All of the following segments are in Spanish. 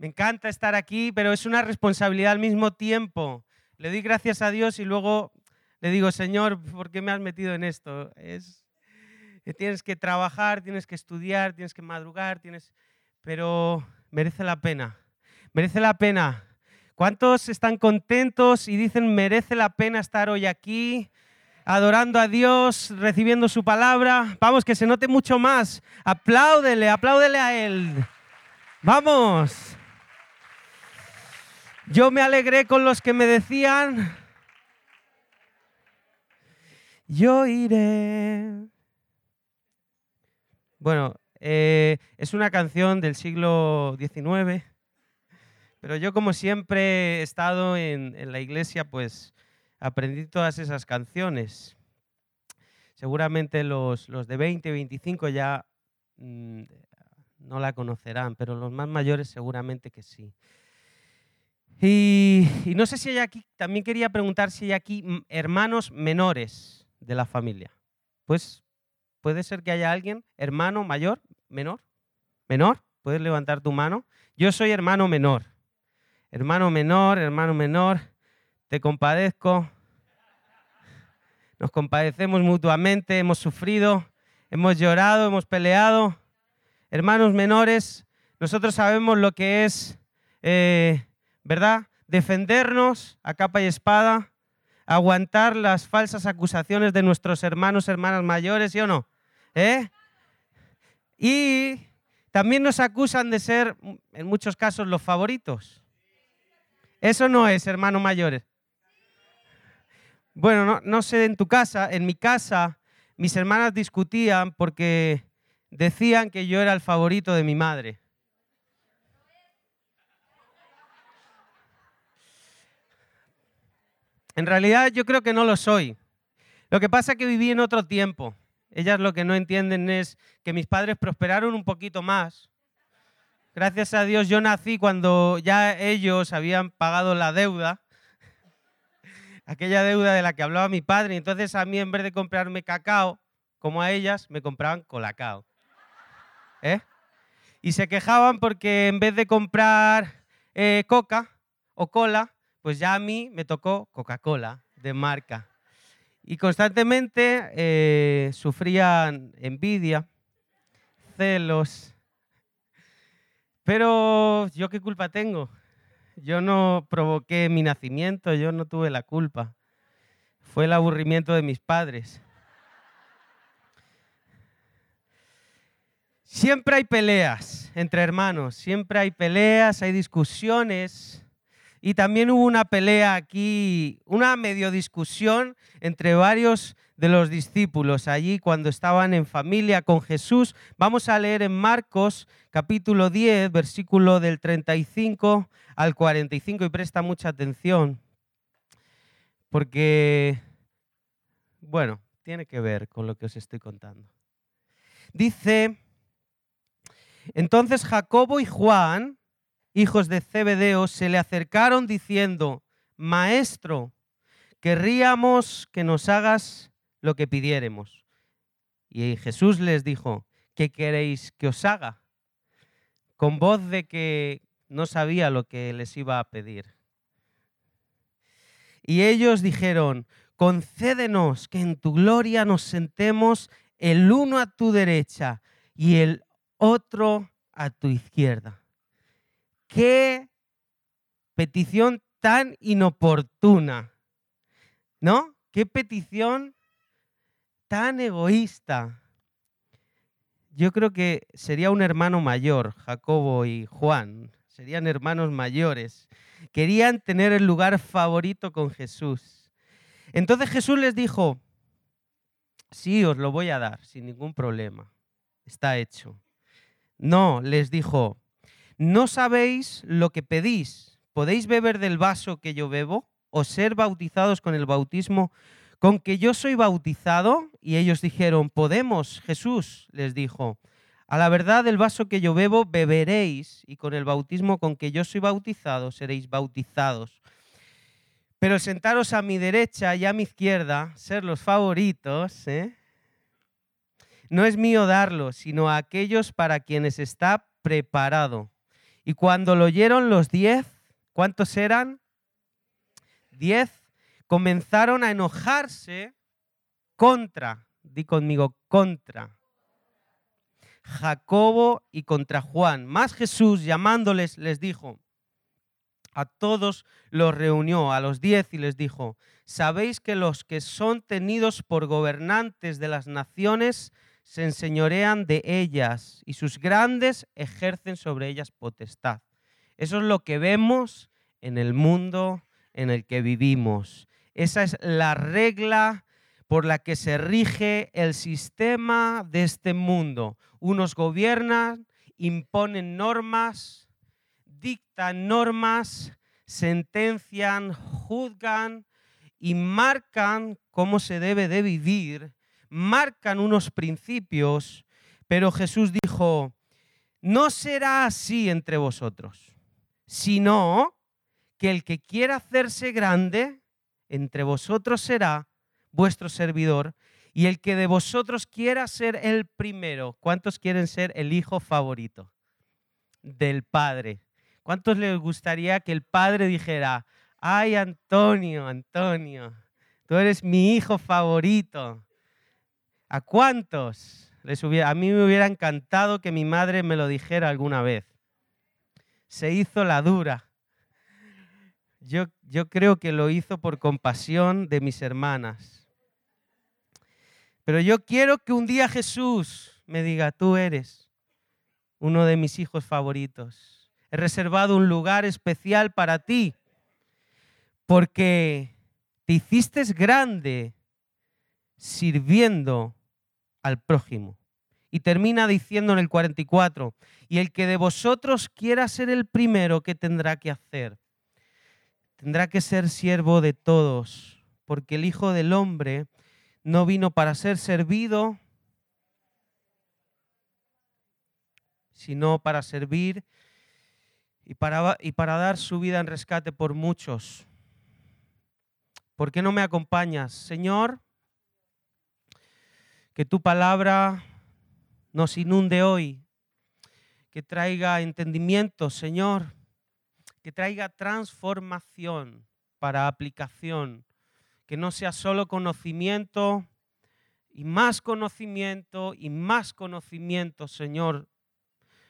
Me encanta estar aquí, pero es una responsabilidad al mismo tiempo. Le doy gracias a Dios y luego le digo, Señor, ¿por qué me has metido en esto? Es, tienes que trabajar, tienes que estudiar, tienes que madrugar, tienes... pero merece la pena. Merece la pena. ¿Cuántos están contentos y dicen merece la pena estar hoy aquí? adorando a Dios, recibiendo su palabra. Vamos, que se note mucho más. Apláudele, apláudele a Él. Vamos. Yo me alegré con los que me decían, yo iré. Bueno, eh, es una canción del siglo XIX, pero yo como siempre he estado en, la iglesia, pues aprendí todas esas canciones. Seguramente los, de 20, 25 ya mm, no la conocerán, pero los más mayores seguramente que sí. Y, no sé si hay aquí, también quería preguntar si hay aquí mm, hermanos menores de la familia. Pues puede ser que haya alguien, hermano mayor, menor, menor, puedes levantar tu mano. Yo soy hermano menor. Hermano menor, hermano menor te compadezco, nos compadecemos mutuamente, hemos sufrido, hemos llorado, hemos peleado. Hermanos menores, nosotros sabemos lo que es, eh, ¿verdad? Defendernos a capa y espada, aguantar las falsas acusaciones de nuestros hermanos, hermanas mayores, ¿sí o no? ¿Eh? Y también nos acusan de ser, en muchos casos, los favoritos. Eso no es, hermanos mayores. Bueno, no, sé en tu casa, en mi casa mis hermanas discutían porque decían que yo era el favorito de mi madre. En realidad yo creo que no lo soy. Lo que pasa es que viví en otro tiempo. Ellas lo que no entienden es que mis padres prosperaron un poquito más. Gracias a Dios yo nací cuando ya ellos habían pagado la deuda aquella deuda de la que hablaba mi padre. Entonces a mí en vez de comprarme cacao, como a ellas, me compraban colacao. ¿Eh? Y se quejaban porque en vez de comprar eh, coca o cola, pues ya a mí me tocó Coca-Cola de marca. Y constantemente eh, sufrían envidia, celos. Pero yo qué culpa tengo yo no provoqué mi nacimiento, yo no tuve la culpa. Fue el aburrimiento de mis padres. Siempre hay peleas entre hermanos, siempre hay peleas, hay discusiones. Y también hubo una pelea aquí, una medio discusión entre varios de los discípulos allí cuando estaban en familia con Jesús. Vamos a leer en Marcos capítulo 10, versículo del 35 al 45 y presta mucha atención porque, bueno, tiene que ver con lo que os estoy contando. Dice, entonces Jacobo y Juan, hijos de Zebedeo, se le acercaron diciendo, Maestro, querríamos que nos hagas lo que pidiéremos. Y Jesús les dijo, ¿qué queréis que os haga? Con voz de que no sabía lo que les iba a pedir. Y ellos dijeron, concédenos que en tu gloria nos sentemos el uno a tu derecha y el otro a tu izquierda. Qué petición tan inoportuna, ¿no? Qué petición tan egoísta. Yo creo que sería un hermano mayor, Jacobo y Juan, serían hermanos mayores. Querían tener el lugar favorito con Jesús. Entonces Jesús les dijo, sí, os lo voy a dar, sin ningún problema. Está hecho. No, les dijo, no sabéis lo que pedís. ¿Podéis beber del vaso que yo bebo o ser bautizados con el bautismo con que yo soy bautizado, y ellos dijeron, podemos, Jesús les dijo, a la verdad del vaso que yo bebo beberéis, y con el bautismo con que yo soy bautizado seréis bautizados. Pero sentaros a mi derecha y a mi izquierda, ser los favoritos, ¿eh? no es mío darlo, sino a aquellos para quienes está preparado. Y cuando lo oyeron los diez, ¿cuántos eran? Diez, comenzaron a enojarse contra, di conmigo, contra Jacobo y contra Juan. Más Jesús llamándoles les dijo, a todos los reunió, a los diez, y les dijo, sabéis que los que son tenidos por gobernantes de las naciones se enseñorean de ellas y sus grandes ejercen sobre ellas potestad. Eso es lo que vemos en el mundo en el que vivimos. Esa es la regla por la que se rige el sistema de este mundo. Unos gobiernan, imponen normas, dictan normas, sentencian, juzgan y marcan cómo se debe de vivir, marcan unos principios, pero Jesús dijo, no será así entre vosotros, sino que el que quiera hacerse grande entre vosotros será vuestro servidor, y el que de vosotros quiera ser el primero, ¿cuántos quieren ser el hijo favorito del Padre? ¿Cuántos les gustaría que el Padre dijera, ay Antonio, Antonio, tú eres mi hijo favorito? ¿A cuántos? Les hubiera, a mí me hubiera encantado que mi madre me lo dijera alguna vez. Se hizo la dura. Yo, yo creo que lo hizo por compasión de mis hermanas pero yo quiero que un día Jesús me diga, tú eres uno de mis hijos favoritos. He reservado un lugar especial para ti porque te hiciste grande sirviendo al prójimo. Y termina diciendo en el 44, y el que de vosotros quiera ser el primero, ¿qué tendrá que hacer? Tendrá que ser siervo de todos, porque el Hijo del Hombre no vino para ser servido, sino para servir y para, y para dar su vida en rescate por muchos. ¿Por qué no me acompañas, Señor? Que tu palabra nos inunde hoy, que traiga entendimiento, Señor, que traiga transformación para aplicación que no sea solo conocimiento y más conocimiento y más conocimiento, Señor,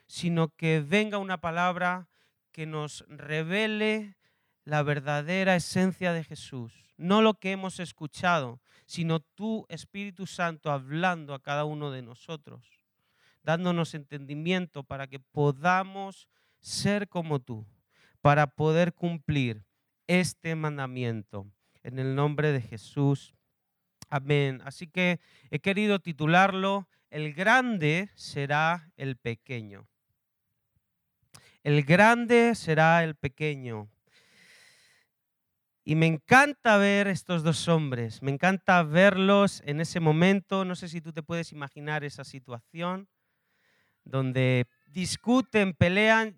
sino que venga una palabra que nos revele la verdadera esencia de Jesús. No lo que hemos escuchado, sino tu Espíritu Santo hablando a cada uno de nosotros, dándonos entendimiento para que podamos ser como tú, para poder cumplir este mandamiento en el nombre de Jesús. Amén. Así que he querido titularlo, El grande será el pequeño. El grande será el pequeño. Y me encanta ver estos dos hombres, me encanta verlos en ese momento, no sé si tú te puedes imaginar esa situación, donde discuten, pelean.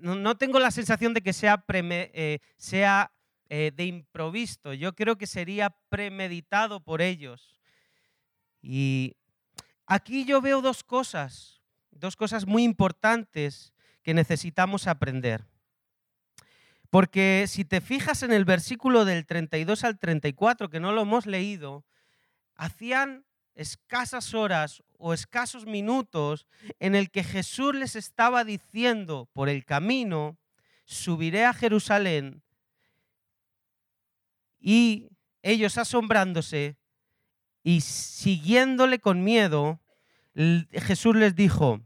No, tengo la sensación de que sea, eh, sea eh, de improviso. Yo creo que sería premeditado por ellos. Y aquí yo veo dos cosas, dos cosas muy importantes que necesitamos aprender. Porque si te fijas en el versículo del 32 al 34, que no lo hemos leído, hacían escasas horas o escasos minutos en el que Jesús les estaba diciendo por el camino, subiré a Jerusalén y ellos asombrándose y siguiéndole con miedo, Jesús les dijo,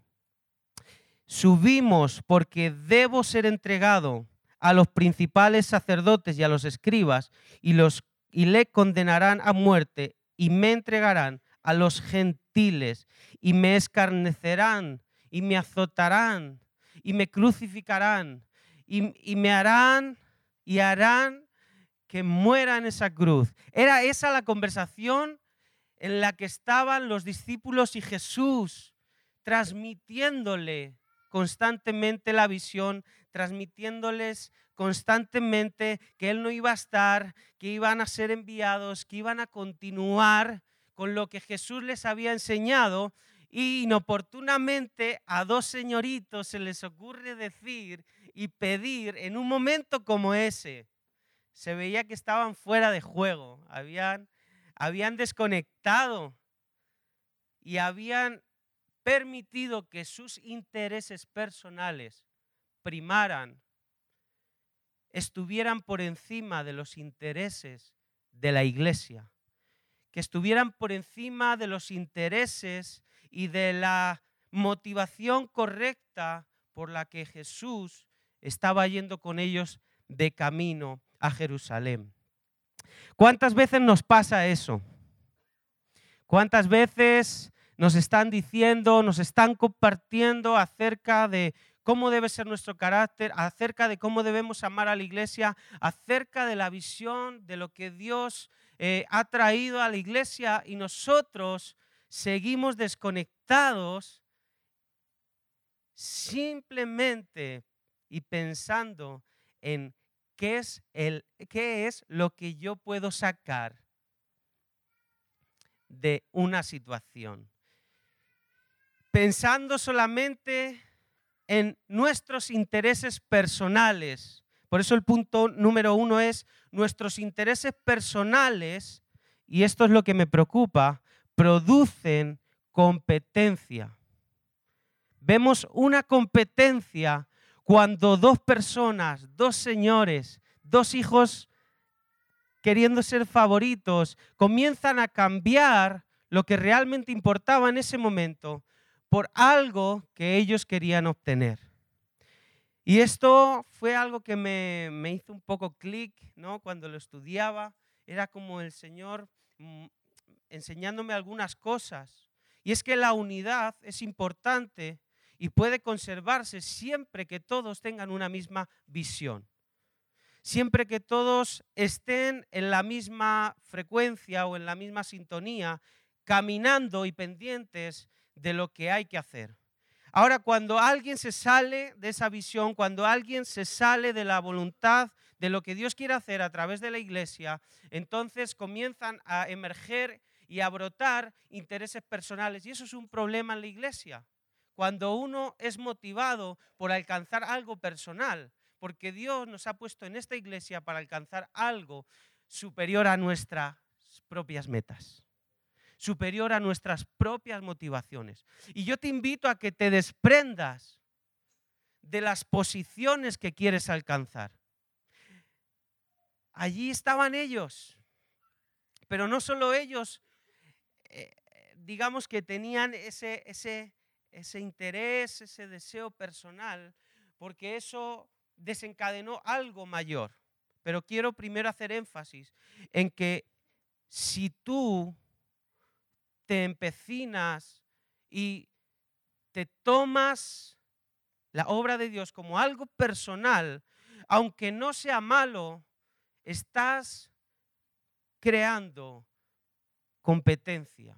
subimos porque debo ser entregado a los principales sacerdotes y a los escribas y, los, y le condenarán a muerte y me entregarán a los gentiles y me escarnecerán y me azotarán y me crucificarán y, y me harán y harán que muera en esa cruz. Era esa la conversación en la que estaban los discípulos y Jesús, transmitiéndole constantemente la visión, transmitiéndoles constantemente que Él no iba a estar, que iban a ser enviados, que iban a continuar con lo que Jesús les había enseñado Y inoportunamente a dos señoritos se les ocurre decir y pedir en un momento como ese. Se veía que estaban fuera de juego, habían, habían desconectado y habían permitido que sus intereses personales primaran, estuvieran por encima de los intereses de la iglesia, que estuvieran por encima de los intereses y de la motivación correcta por la que Jesús estaba yendo con ellos de camino a Jerusalén. ¿Cuántas veces nos pasa eso? ¿Cuántas veces nos están diciendo, nos están compartiendo acerca de cómo debe ser nuestro carácter, acerca de cómo debemos amar a la iglesia, acerca de la visión de lo que Dios eh, ha traído a la iglesia y nosotros seguimos desconectados simplemente y pensando en qué es, qué es lo que yo puedo sacar de una situación. Pensando solamente en nuestros intereses personales. Por eso el punto número uno es nuestros intereses personales, y esto es lo que me preocupa, producen competencia. Vemos una competencia cuando dos personas, dos señores, dos hijos queriendo ser favoritos, comienzan a cambiar lo que realmente importaba en ese momento por algo que ellos querían obtener. Y esto fue algo que me, me hizo un poco clic ¿no? cuando lo estudiaba. Era como el Señor mm, enseñándome algunas cosas. Y es que la unidad es importante y puede conservarse siempre que todos tengan una misma visión. Siempre que todos estén en la misma frecuencia o en la misma sintonía, caminando y pendientes de lo que hay que hacer. Ahora, cuando alguien se sale de esa visión, cuando alguien se sale de la voluntad de lo que Dios quiere hacer a través de la iglesia, entonces comienzan a emerger y a brotar intereses personales. Y eso es un problema en la iglesia. Cuando uno es motivado por alcanzar algo personal, porque Dios nos ha puesto en esta iglesia para alcanzar algo superior a nuestras propias metas, superior a nuestras propias motivaciones. Y yo te invito a que te desprendas de las posiciones que quieres alcanzar. Allí estaban ellos, pero no solo ellos eh, digamos que tenían ese, ese, ese interés, ese deseo personal, porque eso desencadenó algo mayor. Pero quiero primero hacer énfasis en que si tú te empecinas y te tomas la obra de Dios como algo personal, aunque no sea malo, estás creando competencia.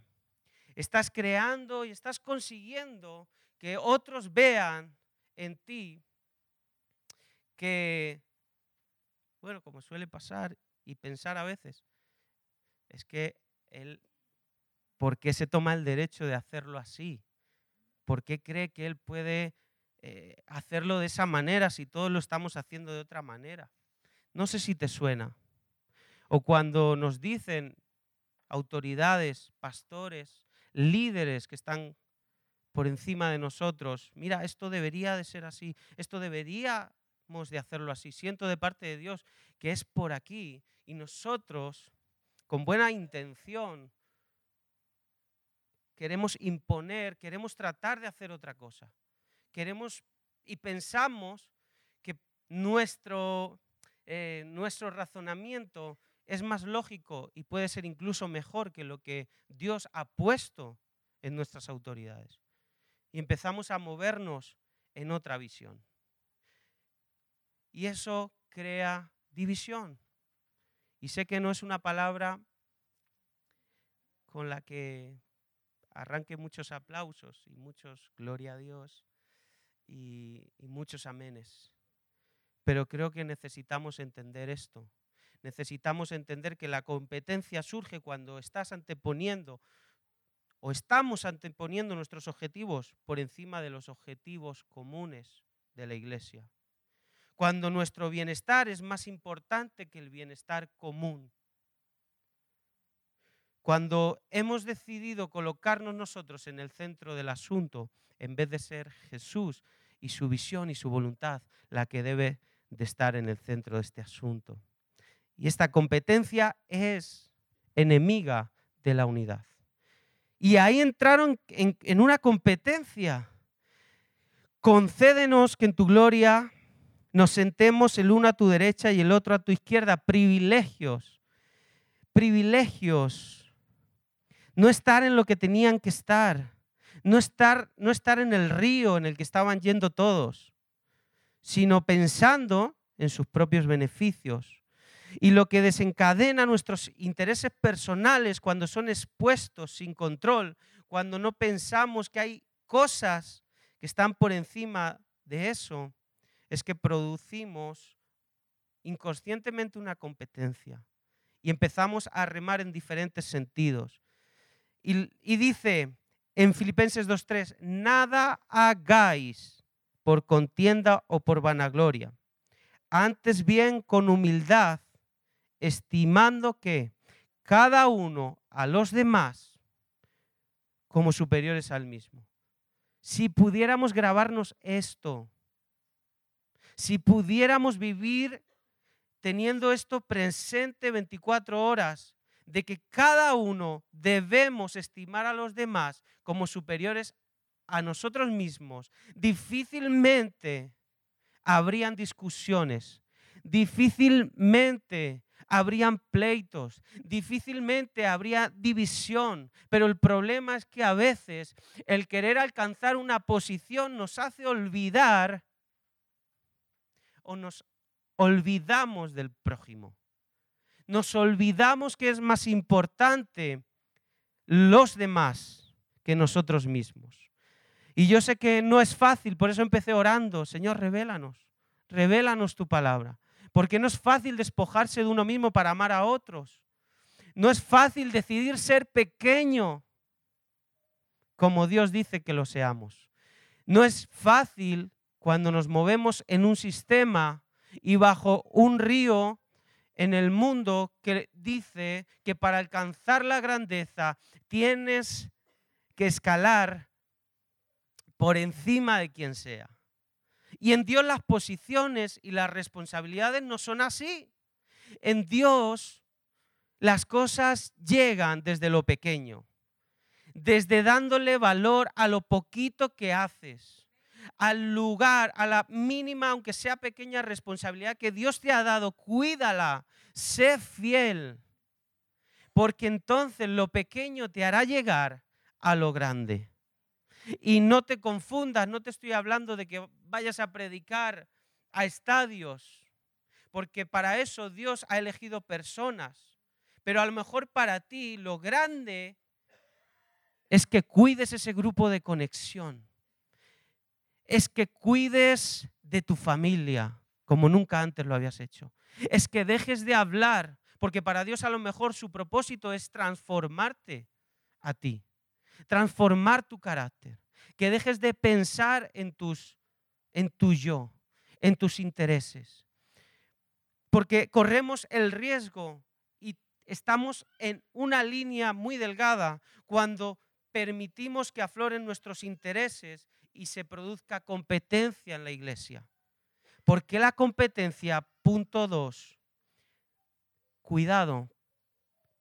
Estás creando y estás consiguiendo que otros vean en ti que, bueno, como suele pasar y pensar a veces, es que él, ¿por qué se toma el derecho de hacerlo así? ¿Por qué cree que él puede eh, hacerlo de esa manera si todos lo estamos haciendo de otra manera? No sé si te suena. O cuando nos dicen, autoridades, pastores, líderes que están por encima de nosotros. Mira, esto debería de ser así, esto deberíamos de hacerlo así. Siento de parte de Dios que es por aquí y nosotros, con buena intención, queremos imponer, queremos tratar de hacer otra cosa. Queremos y pensamos que nuestro, eh, nuestro razonamiento es más lógico y puede ser incluso mejor que lo que Dios ha puesto en nuestras autoridades. Y empezamos a movernos en otra visión. Y eso crea división. Y sé que no es una palabra con la que arranque muchos aplausos y muchos gloria a Dios y, y muchos amenes. Pero creo que necesitamos entender esto necesitamos entender que la competencia surge cuando estás anteponiendo o estamos anteponiendo nuestros objetivos por encima de los objetivos comunes de la iglesia. Cuando nuestro bienestar es más importante que el bienestar común. Cuando hemos decidido colocarnos nosotros en el centro del asunto, en vez de ser Jesús y su visión y su voluntad la que debe de estar en el centro de este asunto. Y esta competencia es enemiga de la unidad. Y ahí entraron en, una competencia. Concédenos que en tu gloria nos sentemos el uno a tu derecha y el otro a tu izquierda. Privilegios. Privilegios. No estar en lo que tenían que estar. No estar, no estar en el río en el que estaban yendo todos, sino pensando en sus propios beneficios y lo que desencadena nuestros intereses personales cuando son expuestos sin control, cuando no pensamos que hay cosas que están por encima de eso, es que producimos inconscientemente una competencia y empezamos a remar en diferentes sentidos. Y, dice en Filipenses 2.3, nada hagáis por contienda o por vanagloria, antes bien con humildad estimando que cada uno a los demás como superiores al mismo. Si pudiéramos grabarnos esto, si pudiéramos vivir teniendo esto presente 24 horas, de que cada uno debemos estimar a los demás como superiores a nosotros mismos, difícilmente habrían discusiones, difícilmente habrían pleitos, difícilmente habría división, pero el problema es que a veces el querer alcanzar una posición nos hace olvidar o nos olvidamos del prójimo. Nos olvidamos que es más importante los demás que nosotros mismos. Y yo sé que no es fácil, por eso empecé orando, Señor, revélanos, revélanos tu palabra. Porque no es fácil despojarse de uno mismo para amar a otros. No es fácil decidir ser pequeño como Dios dice que lo seamos. No es fácil cuando nos movemos en un sistema y bajo un río en el mundo que dice que para alcanzar la grandeza tienes que escalar por encima de quien sea. Y en Dios las posiciones y las responsabilidades no son así. En Dios las cosas llegan desde lo pequeño, desde dándole valor a lo poquito que haces, al lugar, a la mínima, aunque sea pequeña responsabilidad que Dios te ha dado, cuídala, sé fiel, porque entonces lo pequeño te hará llegar a lo grande. Y no te confundas, no te estoy hablando de que vayas a predicar a estadios, porque para eso Dios ha elegido personas. Pero a lo mejor para ti lo grande es que cuides ese grupo de conexión. Es que cuides de tu familia como nunca antes lo habías hecho. Es que dejes de hablar, porque para Dios a lo mejor su propósito es transformarte a ti transformar tu carácter, que dejes de pensar en, tus, en tu yo, en tus intereses. Porque corremos el riesgo y estamos en una línea muy delgada cuando permitimos que afloren nuestros intereses y se produzca competencia en la iglesia. ¿Por qué la competencia? Punto dos. Cuidado,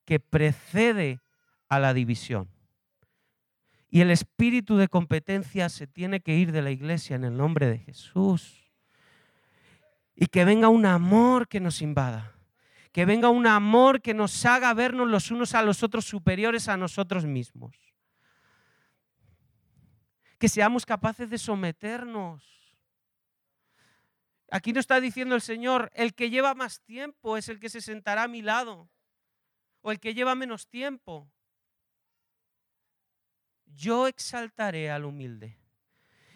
que precede a la división. Y el espíritu de competencia se tiene que ir de la iglesia en el nombre de Jesús. Y que venga un amor que nos invada. Que venga un amor que nos haga vernos los unos a los otros superiores a nosotros mismos. Que seamos capaces de someternos. Aquí nos está diciendo el Señor, el que lleva más tiempo es el que se sentará a mi lado. O el que lleva menos tiempo yo exaltaré al humilde.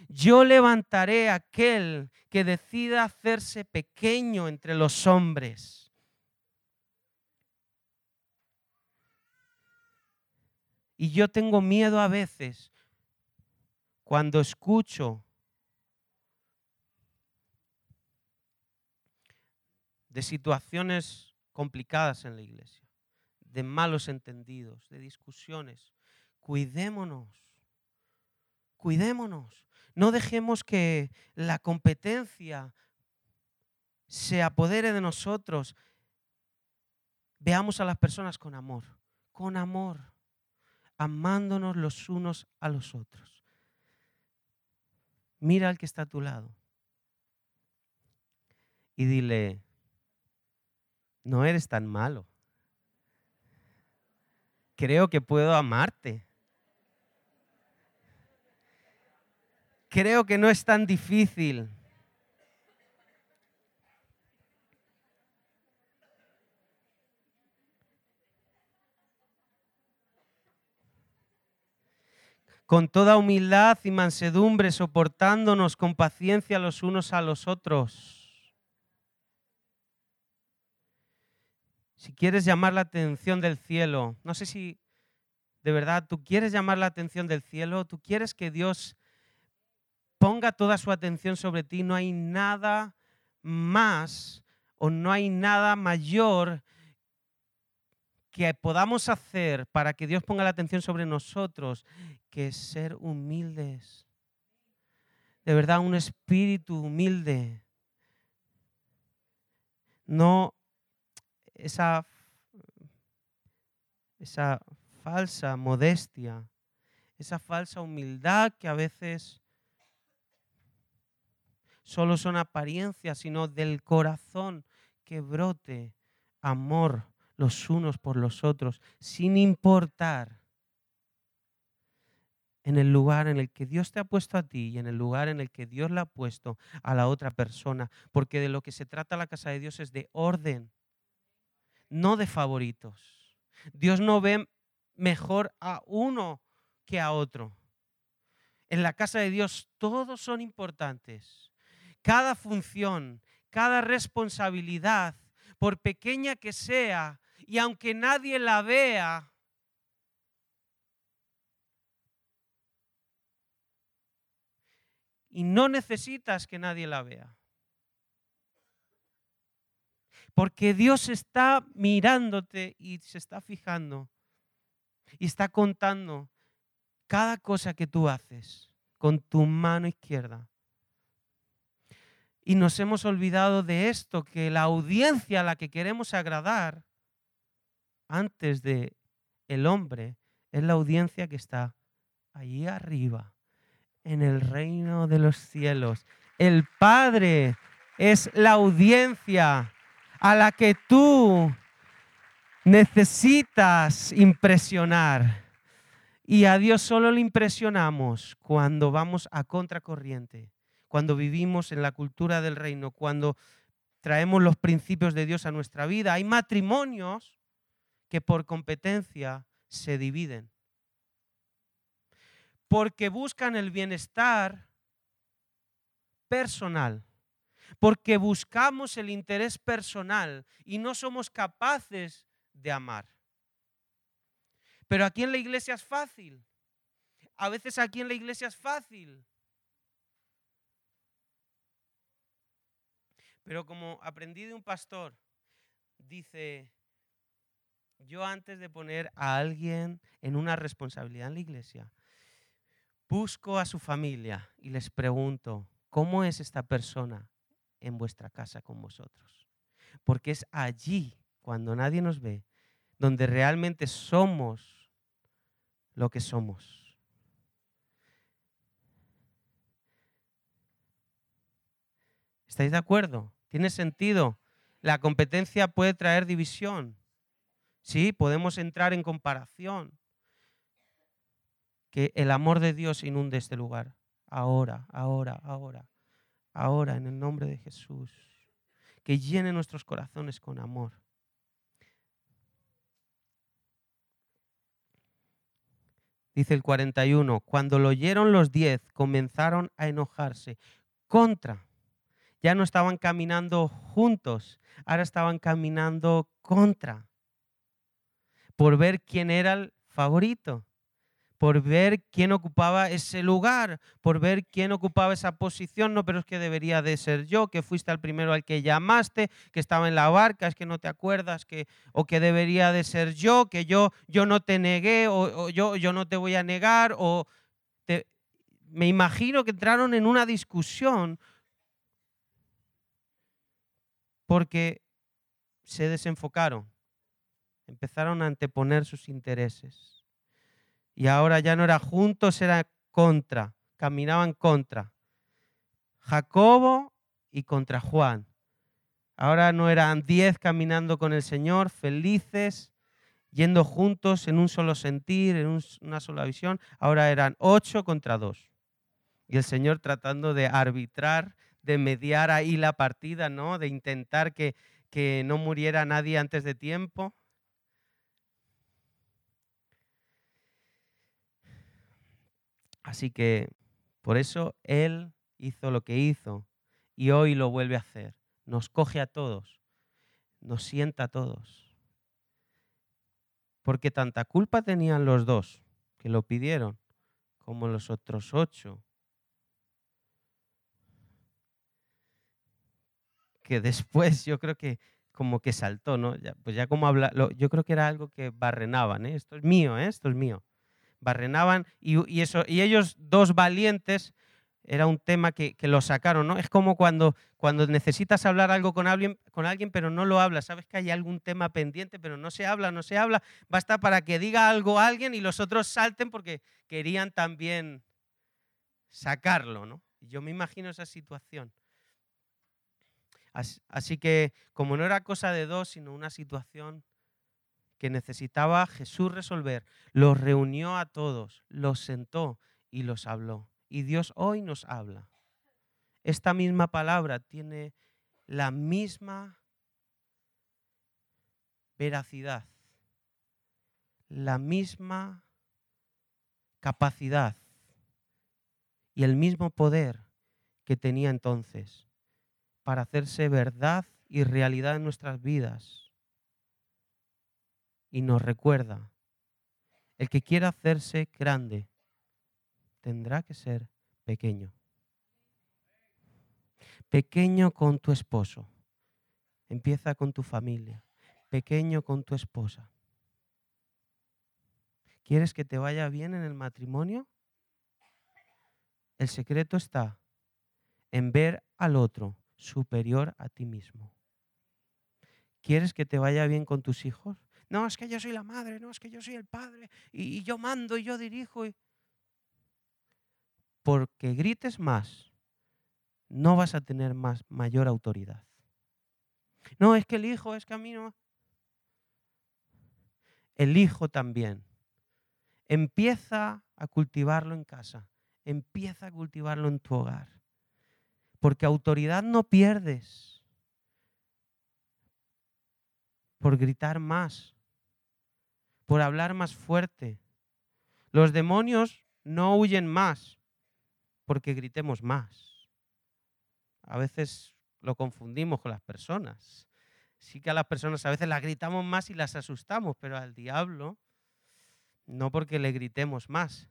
Yo levantaré a aquel que decida hacerse pequeño entre los hombres. Y yo tengo miedo a veces cuando escucho de situaciones complicadas en la iglesia, de malos entendidos, de discusiones. Cuidémonos, cuidémonos. No dejemos que la competencia se apodere de nosotros. Veamos a las personas con amor, con amor, amándonos los unos a los otros. Mira al que está a tu lado y dile, no eres tan malo. Creo que puedo amarte. Creo que no es tan difícil. Con toda humildad y mansedumbre, soportándonos con paciencia los unos a los otros. Si quieres llamar la atención del cielo, no sé si de verdad tú quieres llamar la atención del cielo, tú quieres que Dios ponga toda su atención sobre ti, no hay nada más o no hay nada mayor que podamos hacer para que Dios ponga la atención sobre nosotros que ser humildes. De verdad, un espíritu humilde. No esa, esa falsa modestia, esa falsa humildad que a veces solo son apariencias, sino del corazón que brote amor los unos por los otros, sin importar en el lugar en el que Dios te ha puesto a ti y en el lugar en el que Dios le ha puesto a la otra persona, porque de lo que se trata la casa de Dios es de orden, no de favoritos. Dios no ve mejor a uno que a otro. En la casa de Dios todos son importantes. Cada función, cada responsabilidad, por pequeña que sea, y aunque nadie la vea, y no necesitas que nadie la vea. Porque Dios está mirándote y se está fijando y está contando cada cosa que tú haces con tu mano izquierda. Y nos hemos olvidado de esto, que la audiencia a la que queremos agradar antes de el hombre es la audiencia que está allí arriba, en el reino de los cielos. El Padre es la audiencia a la que tú necesitas impresionar. Y a Dios solo le impresionamos cuando vamos a contracorriente, cuando vivimos en la cultura del reino, cuando traemos los principios de Dios a nuestra vida. Hay matrimonios que por competencia se dividen, porque buscan el bienestar personal porque buscamos el interés personal y no somos capaces de amar. Pero aquí en la iglesia es fácil. A veces aquí en la iglesia es fácil. Pero como aprendí de un pastor, dice, yo antes de poner a alguien en una responsabilidad en la iglesia, busco a su familia y les pregunto, ¿cómo es esta persona? en vuestra casa con vosotros. Porque es allí, cuando nadie nos ve, donde realmente somos lo que somos. ¿Estáis de acuerdo? ¿Tiene sentido? La competencia puede traer división. Sí, podemos entrar en comparación. Que el amor de Dios inunde este lugar. Ahora, ahora, ahora ahora en el nombre de Jesús. Que llene nuestros corazones con amor. Dice el 41, cuando lo oyeron los diez, comenzaron a enojarse contra. Ya no estaban caminando juntos, ahora estaban caminando contra. Por ver quién era el favorito. por ver quién ocupaba ese lugar, por ver quién ocupaba esa posición, no, pero es que debería de ser yo, que fuiste el primero al que llamaste, que estaba en la barca, es que no te acuerdas, que, o que debería de ser yo, que yo, yo no te negué, o, yo, yo no te voy a negar, o me imagino que entraron en una discusión porque se desenfocaron, empezaron a anteponer sus intereses. Y ahora ya no era juntos, era contra, caminaban contra. Jacobo y contra Juan. Ahora no eran diez caminando con el Señor, felices, yendo juntos en un solo sentir, en una sola visión. Ahora eran ocho contra dos. Y el Señor tratando de arbitrar, de mediar ahí la partida, ¿no? De intentar que, que no muriera nadie antes de tiempo. Así que por eso Él hizo lo que hizo y hoy lo vuelve a hacer. Nos coge a todos, nos sienta a todos. Porque tanta culpa tenían los dos que lo pidieron, como los otros ocho. Que después yo creo que como que saltó, ¿no? pues ya como habla, yo creo que era algo que barrenaban, ¿eh? Esto es mío, ¿eh? Esto es mío barrenaban y, eso, y ellos dos valientes era un tema que, lo sacaron, ¿no? Es como cuando, cuando necesitas hablar algo con alguien, con alguien, pero no lo hablas. Sabes que hay algún tema pendiente, pero no se habla, no se habla. Basta para que diga algo a alguien y los otros salten porque querían también sacarlo, ¿no? Yo me imagino esa situación. Así que como no era cosa de dos, sino una situación que necesitaba Jesús resolver, los reunió a todos, los sentó y los habló. Y Dios hoy nos habla. Esta misma palabra tiene la misma veracidad, la misma capacidad y el mismo poder que tenía entonces para hacerse verdad y realidad en nuestras vidas y nos recuerda, el que quiera hacerse grande tendrá que ser pequeño. Pequeño con tu esposo. Empieza con tu familia. Pequeño con tu esposa. ¿Quieres que te vaya bien en el matrimonio? El secreto está en ver al otro superior a ti mismo. ¿Quieres que te vaya bien con tus hijos? No, es que yo soy la madre, no, es que yo soy el padre, y, yo mando y yo dirijo. Porque grites más, no vas a tener más, mayor autoridad. No, es que el hijo, es que. El hijo también. Empieza a cultivarlo en casa, empieza a cultivarlo en tu hogar. Porque autoridad no pierdes por gritar más por hablar más fuerte. Los demonios no huyen más porque gritemos más. A veces lo confundimos con las personas. Sí que a las personas a veces las gritamos más y las asustamos, pero al diablo no porque le gritemos más,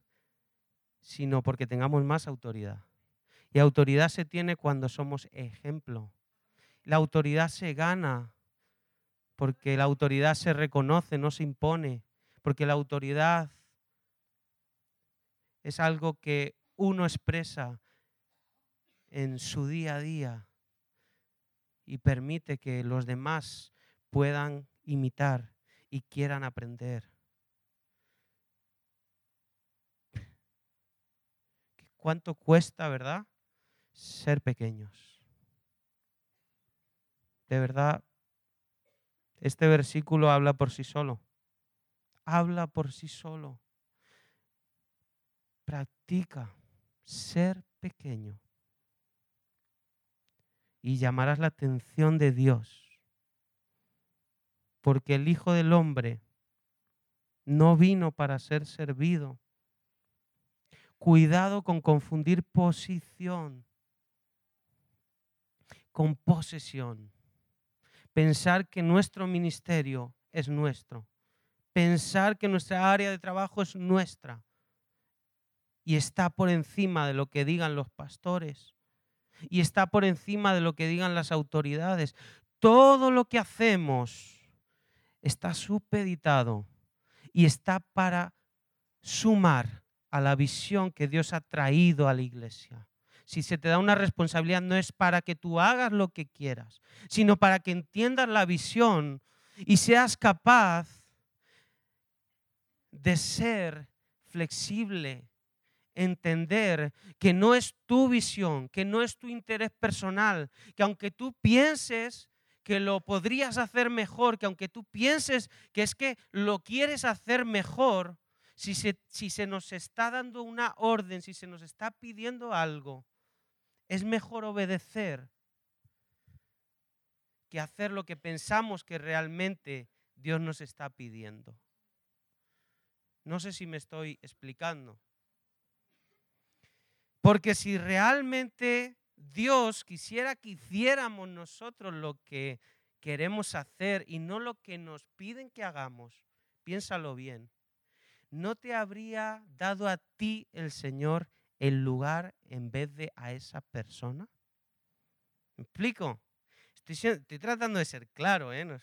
sino porque tengamos más autoridad. Y autoridad se tiene cuando somos ejemplo. La autoridad se gana porque la autoridad se reconoce, no se impone, porque la autoridad es algo que uno expresa en su día a día y permite que los demás puedan imitar y quieran aprender. ¿Cuánto cuesta, verdad? Ser pequeños. De verdad, este versículo habla por sí solo. Habla por sí solo. Practica ser pequeño. Y llamarás la atención de Dios. Porque el Hijo del Hombre no vino para ser servido. Cuidado con confundir posición con posesión pensar que nuestro ministerio es nuestro, pensar que nuestra área de trabajo es nuestra. y está por encima de lo que digan los pastores y está por encima de lo que digan las autoridades. Todo lo que hacemos está supeditado y está para sumar a la visión que Dios ha traído a la iglesia. Si se te da una responsabilidad no es para que tú hagas lo que quieras, sino para que entiendas la visión y seas capaz de ser flexible, entender que no es tu visión, que no es tu interés personal, que aunque tú pienses que lo podrías hacer mejor, que aunque tú pienses que es que lo quieres hacer mejor, si se, si se nos está dando una orden, si se nos está pidiendo algo, es mejor obedecer que hacer lo que pensamos que realmente Dios nos está pidiendo. No sé si me estoy explicando. Porque si realmente Dios quisiera que hiciéramos nosotros lo que queremos hacer y no lo que nos piden que hagamos, piénsalo bien. ¿No te habría dado a ti el Señor el lugar en vez de a esa persona? ¿Me explico? Estoy, tratando de ser claro, ¿eh?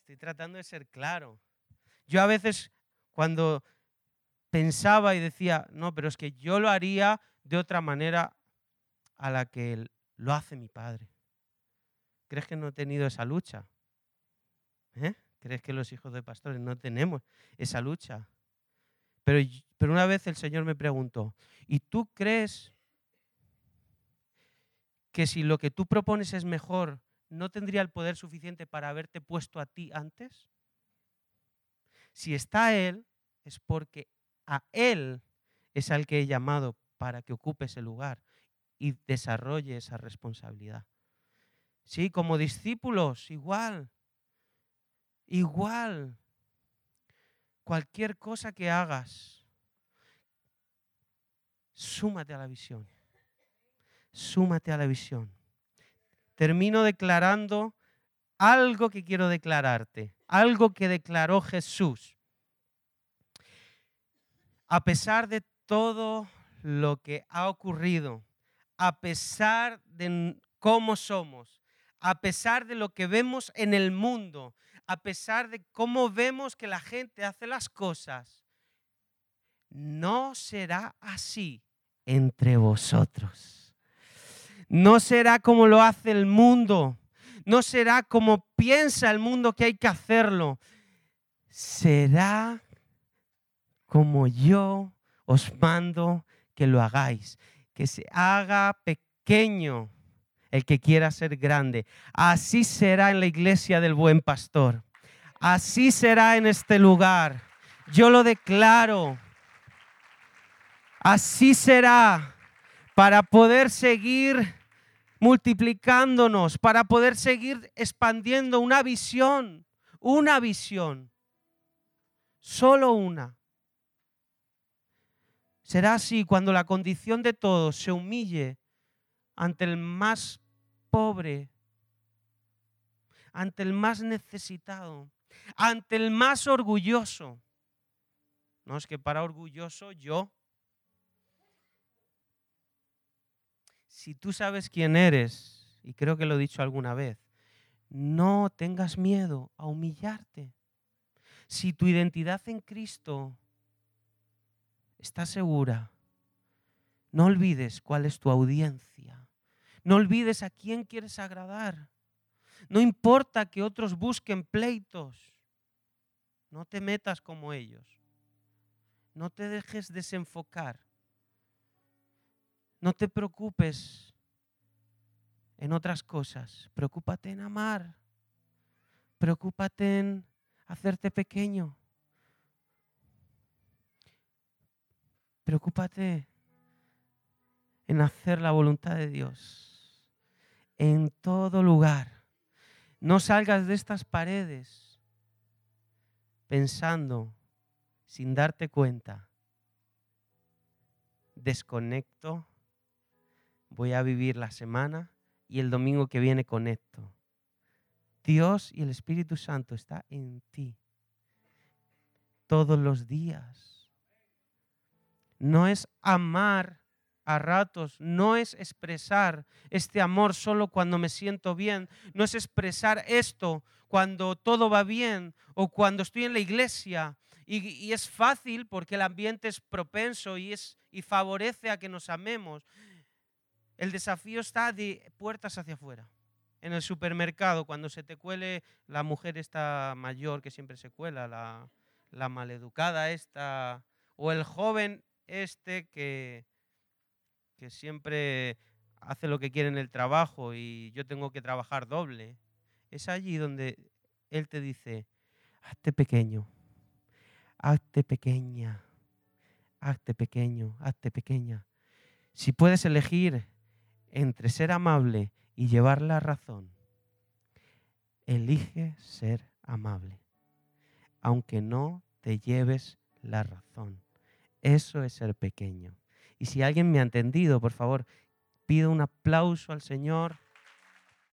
Estoy tratando de ser claro. Yo a veces cuando pensaba y decía, no, pero es que yo lo haría de otra manera a la que lo hace mi padre. ¿Crees que no he tenido esa lucha? ¿Eh? ¿Crees que los hijos de pastores no tenemos esa lucha? Pero, pero una vez el Señor me preguntó, ¿y tú crees que si lo que tú propones es mejor, no tendría el poder suficiente para haberte puesto a ti antes? Si está Él, es porque a Él es al que he llamado para que ocupe ese lugar y desarrolle esa responsabilidad. Sí, como discípulos, igual, igual cualquier cosa que hagas, súmate a la visión. Súmate a la visión. Termino declarando algo que quiero declararte, algo que declaró Jesús. A pesar de todo lo que ha ocurrido, a pesar de cómo somos, a pesar de lo que vemos en el mundo, a pesar de cómo vemos que la gente hace las cosas, no será así entre vosotros. No será como lo hace el mundo. No será como piensa el mundo que hay que hacerlo. Será como yo os mando que lo hagáis. Que se haga pequeño el que quiera ser grande. Así será en la iglesia del buen pastor. Así será en este lugar. Yo lo declaro. Así será para poder seguir multiplicándonos, para poder seguir expandiendo una visión, una visión, solo una. Será así cuando la condición de todos se humille ante el más pobre, ante el más necesitado, ante el más orgulloso. No es que para orgulloso yo. Si tú sabes quién eres, y creo que lo he dicho alguna vez, no tengas miedo a humillarte. Si tu identidad en Cristo está segura, no olvides cuál es tu audiencia. No olvides a quién quieres agradar. No importa que otros busquen pleitos. No te metas como ellos. No te dejes desenfocar. No te preocupes en otras cosas. Preocúpate en amar. Preocúpate en hacerte pequeño. Preocúpate en hacer la voluntad de Dios en todo lugar. No salgas de estas paredes pensando sin darte cuenta. Desconecto, voy a vivir la semana y el domingo que viene conecto. Dios y el Espíritu Santo está en ti todos los días. no es amar a ratos, no es expresar este amor solo cuando me siento bien, no es expresar esto cuando todo va bien o cuando estoy en la iglesia. Y, es fácil porque el ambiente es propenso y, es, y favorece a que nos amemos. El desafío está de puertas hacia afuera. En el supermercado, cuando se te cuele la mujer esta mayor que siempre se cuela, la, la maleducada esta, o el joven este que, que siempre hace lo que quiere en el trabajo y yo tengo que trabajar doble. Es allí donde Él te dice, hazte pequeño, hazte pequeña, hazte pequeño, hazte pequeña. Si puedes elegir entre ser amable y llevar la razón, elige ser amable, aunque no te lleves la razón. Eso es ser pequeño. Y si alguien me ha entendido, por favor, pido un aplauso al Señor